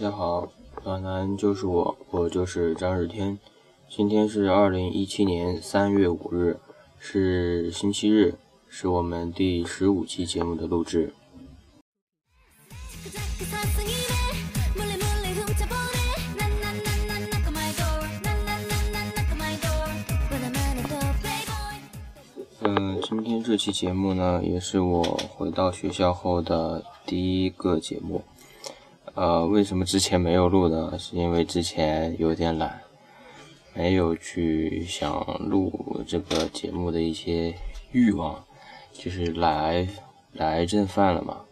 大家好，暖男就是我，我就是张日天。今天是二零一七年三月五日，是星期日，是我们第十五期节目的录制。嗯，今天这期节目呢，也是我回到学校后的第一个节目。呃，为什么之前没有录呢？是因为之前有点懒，没有去想录这个节目的一些欲望，就是懒癌懒癌症犯了嘛。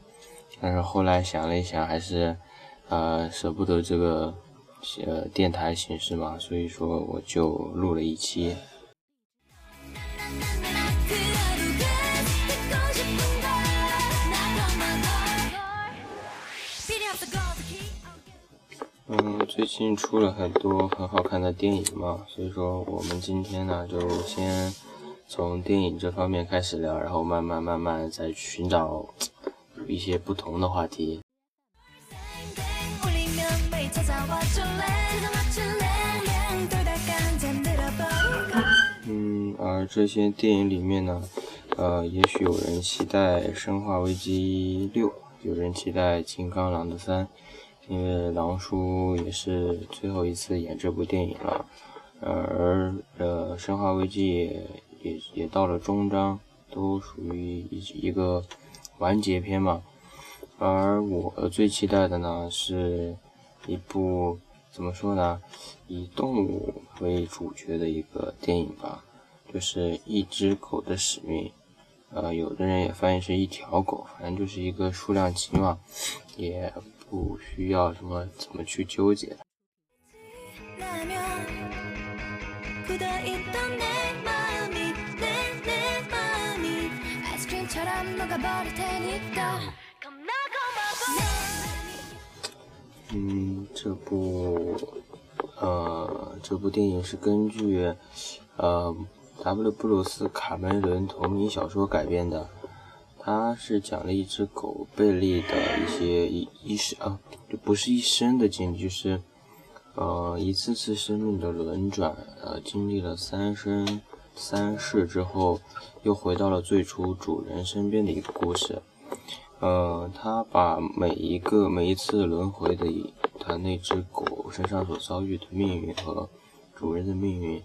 但是后来想了一想，还是呃舍不得这个呃电台形式嘛，所以说我就录了一期。嗯，最近出了很多很好看的电影嘛，所以说我们今天呢就先从电影这方面开始聊，然后慢慢慢慢再寻找一些不同的话题。嗯，而这些电影里面呢，呃，也许有人期待《生化危机六》，有人期待《金刚狼的三》。因为狼叔也是最后一次演这部电影了，而呃，生化危机也也也到了终章，都属于一一个完结篇嘛。而我最期待的呢，是一部怎么说呢，以动物为主角的一个电影吧，就是一只狗的使命。呃，有的人也翻译是一条狗，反正就是一个数量级嘛，也。不需要什么怎么去纠结。嗯，这部呃，这部电影是根据呃 W 布鲁斯卡梅伦同名小说改编的。它是讲了一只狗贝利的一些一一生啊，就不是一生的经历，就是呃一次次生命的轮转，呃经历了三生三世之后，又回到了最初主人身边的一个故事。呃，他把每一个每一次轮回的他那只狗身上所遭遇的命运和主人的命运，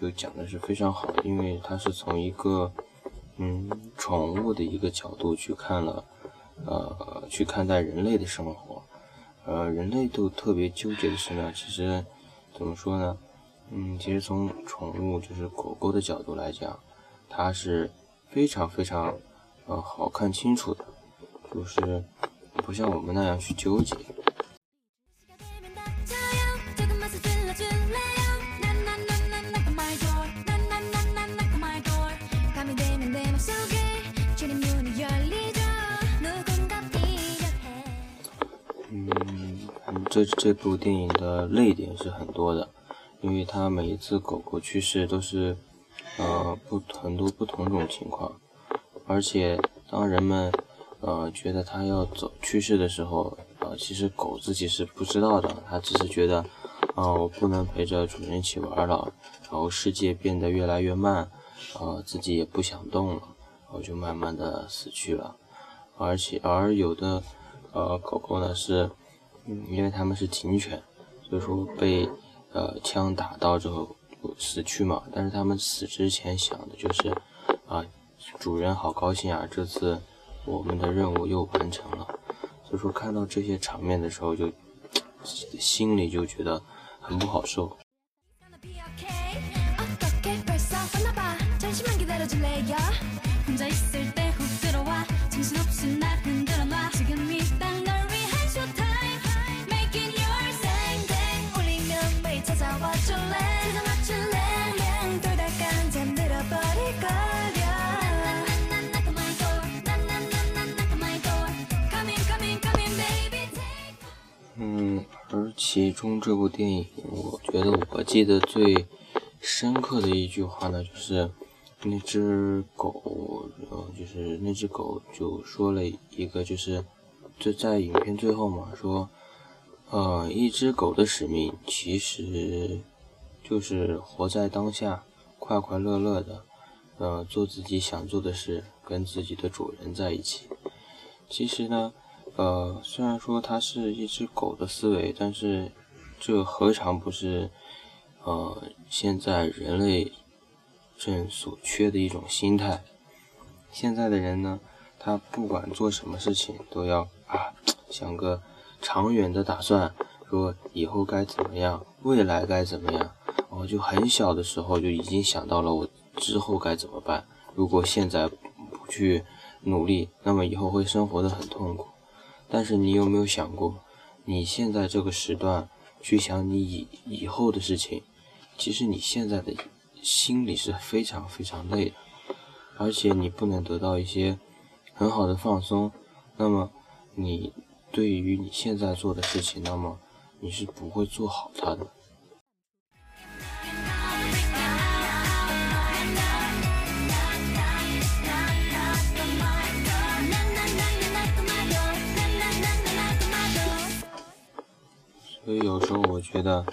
就讲的是非常好，因为他是从一个。嗯，宠物的一个角度去看了，呃，去看待人类的生活，呃，人类都特别纠结的是呢，其实怎么说呢？嗯，其实从宠物就是狗狗的角度来讲，它是非常非常呃好看清楚的，就是不像我们那样去纠结。这这部电影的泪点是很多的，因为它每一次狗狗去世都是，呃，不很多不同种情况，而且当人们，呃，觉得它要走去世的时候，呃，其实狗自己是不知道的，它只是觉得，啊，我不能陪着主人一起玩了，然后世界变得越来越慢，呃，自己也不想动了，然后就慢慢的死去了，而且而有的，呃，狗狗呢是。嗯，因为他们是警犬，所以说被呃枪打到之后死去嘛。但是他们死之前想的就是啊，主人好高兴啊，这次我们的任务又完成了。所以说看到这些场面的时候，就心里就觉得很不好受。其中这部电影，我觉得我记得最深刻的一句话呢，就是那只狗，呃，就是那只狗就说了一个，就是就在影片最后嘛，说，呃，一只狗的使命其实就是活在当下，快快乐乐的，呃，做自己想做的事，跟自己的主人在一起。其实呢，呃，虽然说它是一只狗的思维，但是这何尝不是呃现在人类正所缺的一种心态？现在的人呢，他不管做什么事情，都要啊想个长远的打算，说以后该怎么样，未来该怎么样。我就很小的时候就已经想到了我之后该怎么办。如果现在不去努力，那么以后会生活的很痛苦。但是你有没有想过，你现在这个时段去想你以以后的事情，其实你现在的心里是非常非常累的。而且你不能得到一些很好的放松，那么你对于你现在做的事情，那么你是不会做好它的。觉得，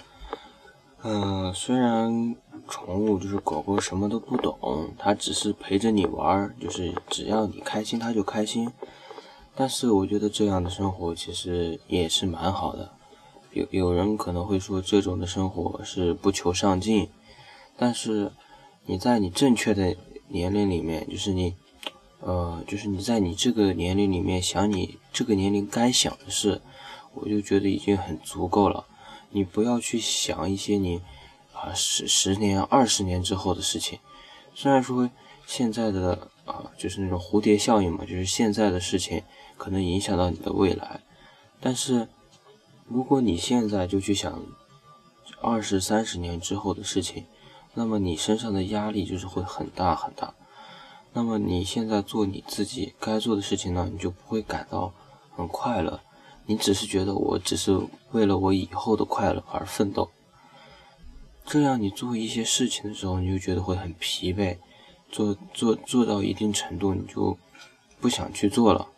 嗯，虽然。宠物就是狗狗，什么都不懂，它只是陪着你玩，就是只要你开心，它就开心。但是我觉得这样的生活其实也是蛮好的。有有人可能会说这种的生活是不求上进，但是你在你正确的年龄里面，就是你，呃，就是你在你这个年龄里面想你这个年龄该想的事，我就觉得已经很足够了。你不要去想一些你。啊，十十年、二十年之后的事情，虽然说现在的啊，就是那种蝴蝶效应嘛，就是现在的事情可能影响到你的未来，但是如果你现在就去想二十三十年之后的事情，那么你身上的压力就是会很大很大。那么你现在做你自己该做的事情呢，你就不会感到很快乐，你只是觉得我只是为了我以后的快乐而奋斗。这样，你做一些事情的时候，你就觉得会很疲惫，做做做到一定程度，你就不想去做了，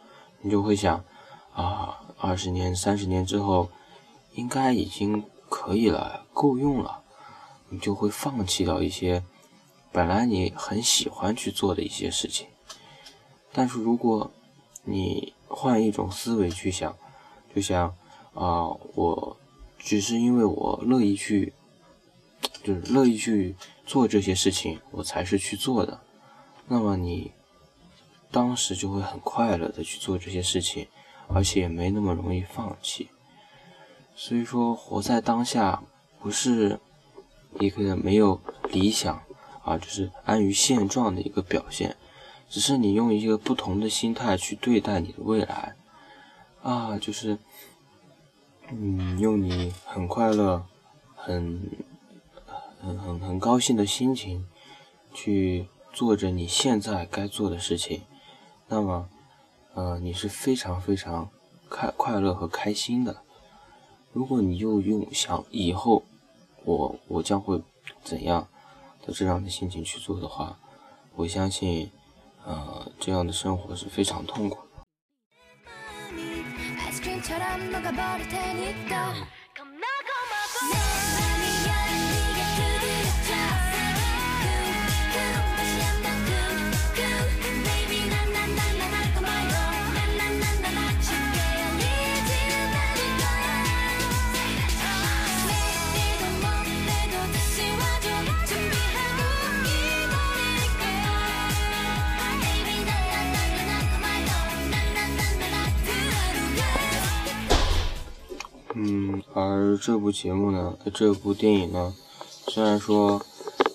你就会想，啊，二十年、三十年之后，应该已经可以了，够用了，你就会放弃掉一些本来你很喜欢去做的一些事情。但是如果你换一种思维去想，就像啊，我只是因为我乐意去。就是乐意去做这些事情，我才是去做的。那么你当时就会很快乐的去做这些事情，而且也没那么容易放弃。所以说，活在当下不是一个没有理想啊，就是安于现状的一个表现，只是你用一个不同的心态去对待你的未来啊，就是嗯，用你很快乐、很。很很很高兴的心情，去做着你现在该做的事情，那么，呃，你是非常非常开快乐和开心的。如果你又用想以后我我将会怎样的这样的心情去做的话，我相信，呃，这样的生活是非常痛苦。 아이스크림처럼 녹아버릴 테니까. 음. 겁나고 마법 嗯，而这部节目呢，这部电影呢，虽然说，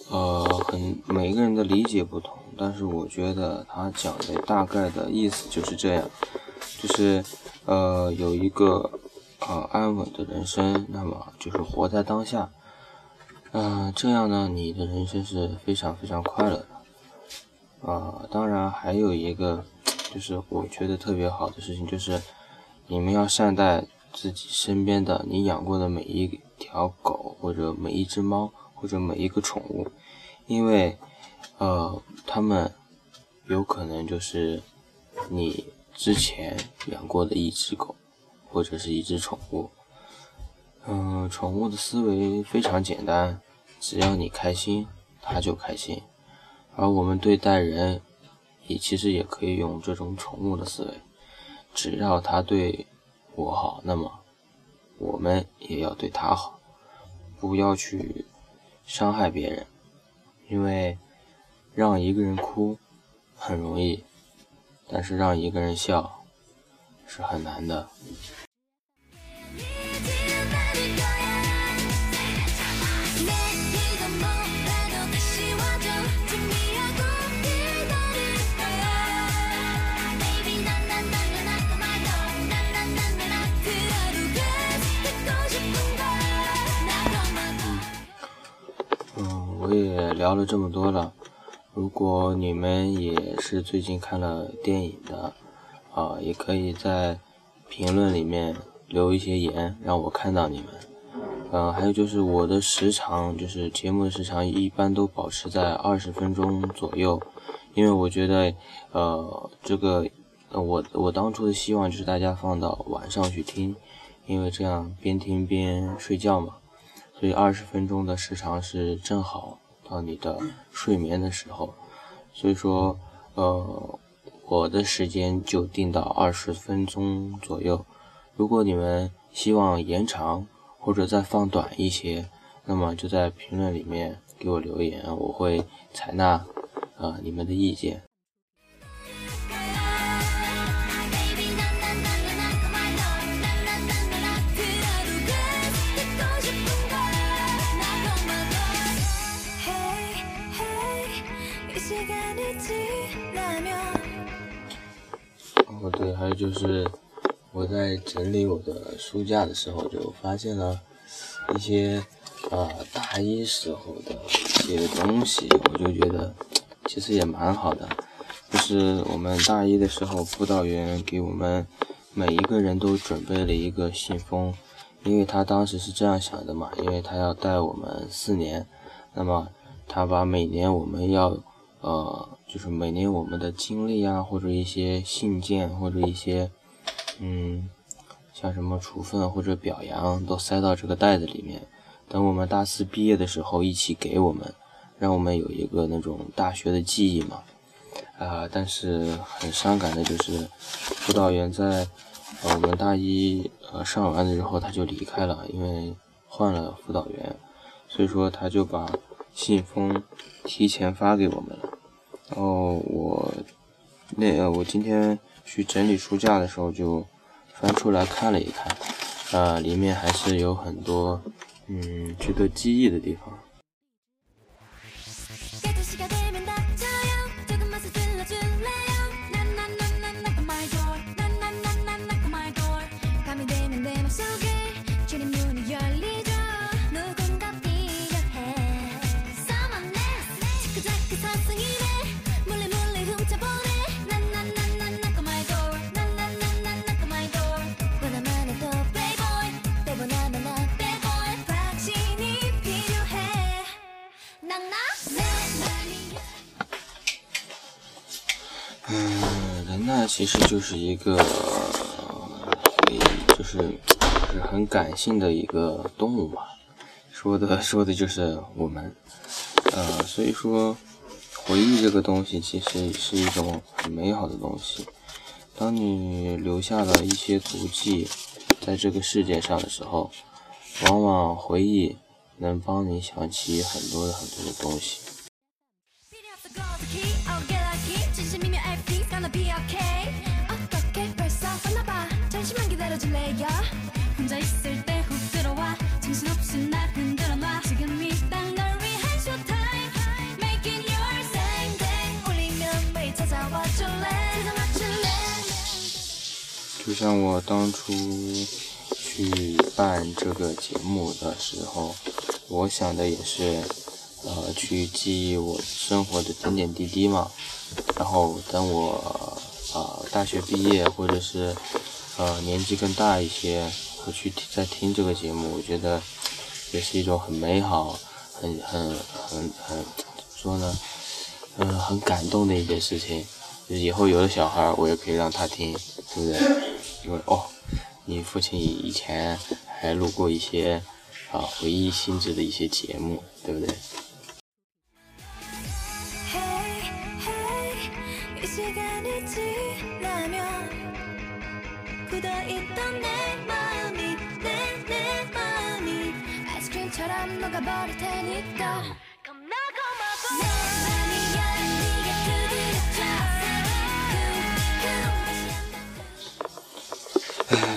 呃，很每个人的理解不同，但是我觉得他讲的大概的意思就是这样，就是，呃，有一个，呃，安稳的人生，那么就是活在当下，嗯，这样呢，你的人生是非常非常快乐的，啊，当然还有一个，就是我觉得特别好的事情，就是你们要善待。自己身边的你养过的每一条狗，或者每一只猫，或者每一个宠物，因为，呃，它们有可能就是你之前养过的一只狗，或者是一只宠物。嗯，宠物的思维非常简单，只要你开心，它就开心。而我们对待人，也其实也可以用这种宠物的思维，只要它对我好，那么我们也要对他好，不要去伤害别人，因为让一个人哭很容易，但是让一个人笑是很难的。聊了这么多了，如果你们也是最近看了电影的，啊，也可以在评论里面留一些言，让我看到你们。嗯，还有就是我的时长，就是节目的时长一般都保持在二十分钟左右，因为我觉得，呃，这个，我我当初的希望就是大家放到晚上去听，因为这样边听边睡觉嘛。所以二十分钟的时长是正好到你的睡眠的时候，所以说，呃，我的时间就定到二十分钟左右。如果你们希望延长或者再放短一些，那么就在评论里面给我留言，我会采纳呃你们的意见。哦对，还有就是我在整理我的书架的时候，就发现了一些啊大一时候的一些东西，我就觉得其实也蛮好的。就是我们大一的时候，辅导员给我们每一个人都准备了一个信封，因为他当时是这样想的嘛，因为他要带我们四年，那么他把每年我们要。呃，就是每年我们的经历啊，或者一些信件，或者一些，嗯，像什么处分或者表扬，都塞到这个袋子里面。等我们大四毕业的时候，一起给我们，让我们有一个那种大学的记忆嘛。啊，但是很伤感的就是，辅导员在呃我们大一呃上完了之后他就离开了，因为换了辅导员，所以说他就把信封提前发给我们了。然后我那呃，我今天去整理书架的时候，就翻出来看了一看，啊，里面还是有很多嗯值得记忆的地方。其实就是一个，就是就是很感性的一个动物嘛，说的说的就是我们，呃，所以说回忆这个东西其实是一种很美好的东西。当你留下了一些足迹在这个世界上的时候，往往回忆能帮你想起很多很多的东西。就像我当初去办这个节目的时候，我想的也是，呃，去记忆我生活的点点滴滴嘛。然后等我啊大学毕业，或者是呃年纪更大一些，我去再听这个节目，我觉得也是一种很美好、很很很很怎么说呢？嗯，很感动的一件事情。就是以后有了小孩，我也可以让他听，对不对？因为哦，你父亲以前还录过一些啊回忆性质的一些节目，对不对？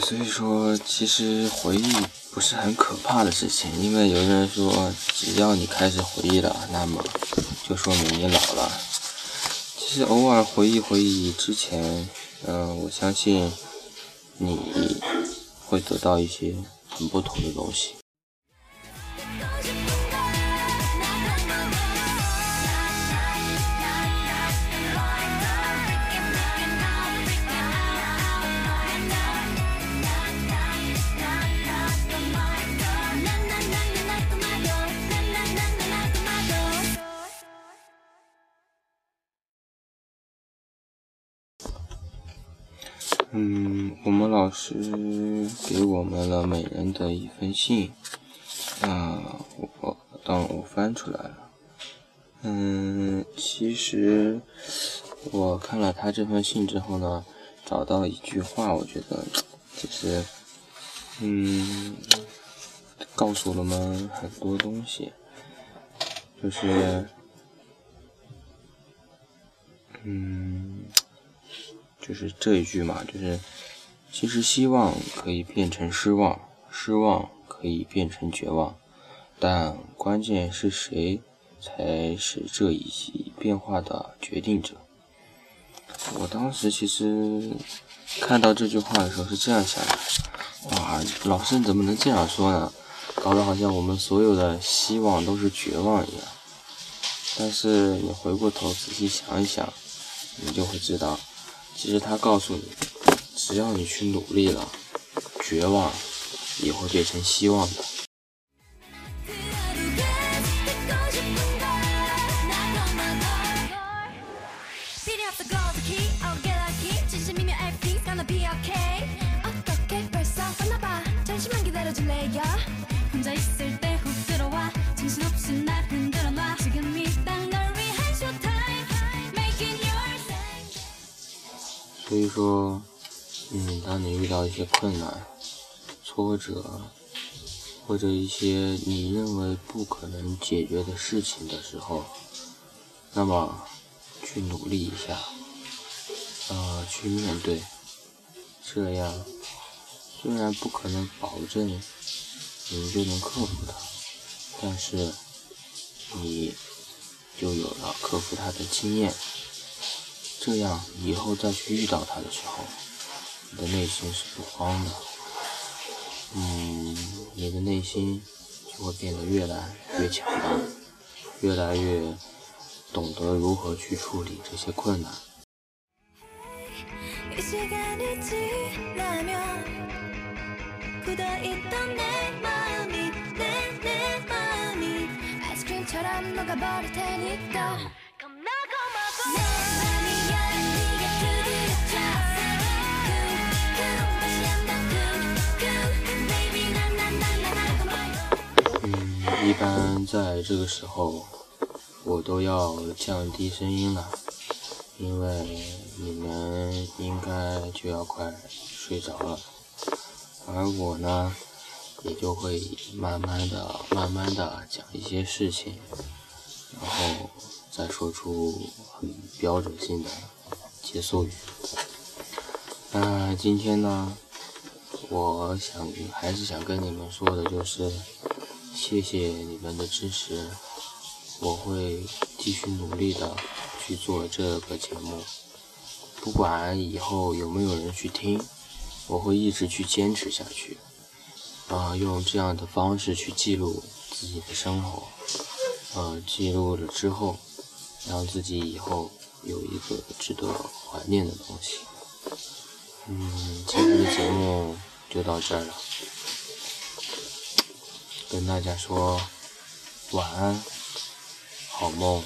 所以说，其实回忆不是很可怕的事情，因为有的人说，只要你开始回忆了，那么就说明你老了。其实偶尔回忆回忆之前，嗯，我相信你会得到一些很不同的东西。嗯，我们老师给我们了每人的一封信，啊，我当我翻出来了。嗯，其实我看了他这封信之后呢，找到一句话，我觉得就是，嗯，告诉了我们很多东西，就是，嗯。就是这一句嘛，就是其实希望可以变成失望，失望可以变成绝望，但关键是谁才是这一系变化的决定者。我当时其实看到这句话的时候是这样想的：哇，老师你怎么能这样说呢？搞得好像我们所有的希望都是绝望一样。但是你回过头仔细想一想，你就会知道。其实他告诉你，只要你去努力了，绝望也会变成希望的。所以说，嗯，当你遇到一些困难、挫折，或者一些你认为不可能解决的事情的时候，那么去努力一下，呃，去面对，这样虽然不可能保证你就能克服它，但是你就有了克服它的经验。这样以后再去遇到他的时候，你的内心是不慌的，嗯，你的内心就会变得越来越强大，越来越懂得如何去处理这些困难。一般在这个时候，我都要降低声音了，因为你们应该就要快睡着了，而我呢，也就会慢慢的、慢慢的讲一些事情，然后再说出很标准性的结束语。那今天呢，我想还是想跟你们说的就是。谢谢你们的支持，我会继续努力的去做这个节目，不管以后有没有人去听，我会一直去坚持下去，啊，用这样的方式去记录自己的生活，呃，记录了之后，让自己以后有一个值得怀念的东西。嗯，今天的节目就到这儿了。跟大家说晚安，好梦。